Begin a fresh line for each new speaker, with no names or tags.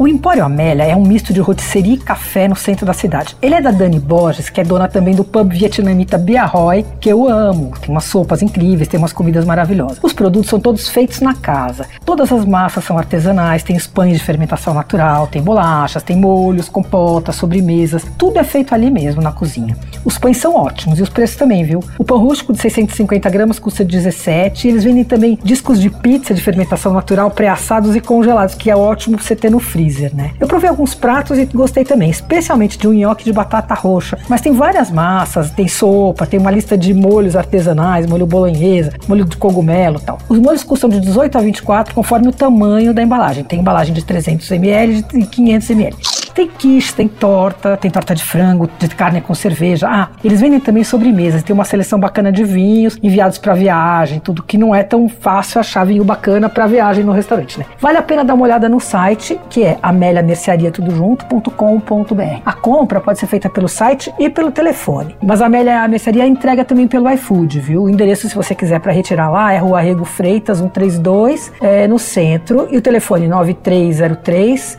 O Empório Amélia é um misto de rotisserie e café no centro da cidade. Ele é da Dani Borges, que é dona também do pub vietnamita Bia Roy, que eu amo. Tem umas sopas incríveis, tem umas comidas maravilhosas. Os produtos são todos feitos na casa. Todas as massas são artesanais, tem pães de fermentação natural, tem bolachas, tem molhos, compotas, sobremesas. Tudo é feito ali mesmo, na cozinha. Os pães são ótimos e os preços também, viu? O pão rústico de 650 gramas custa 17 e eles vendem também discos de pizza de fermentação natural pré-assados e congelados, que é ótimo pra você ter no freezer freezer, né? Eu provei alguns pratos e gostei também, especialmente de um nhoque de batata roxa. Mas tem várias massas, tem sopa, tem uma lista de molhos artesanais, molho bolonhesa, molho de cogumelo tal. Os molhos custam de 18 a 24 conforme o tamanho da embalagem. Tem embalagem de 300 ml e 500 ml. Tem quiche, tem torta, tem torta de frango, de carne com cerveja. Ah, eles vendem também sobremesas. Tem uma seleção bacana de vinhos enviados para viagem, tudo que não é tão fácil achar vinho bacana para viagem no restaurante, né? Vale a pena dar uma olhada no site, que é ameliamerceariatudojunto.com.br. A compra pode ser feita pelo site e pelo telefone. Mas a Amélia Mercearia entrega também pelo iFood, viu? O endereço, se você quiser para retirar lá, é Rua Rego Freitas 132, é, no centro, e o telefone 9303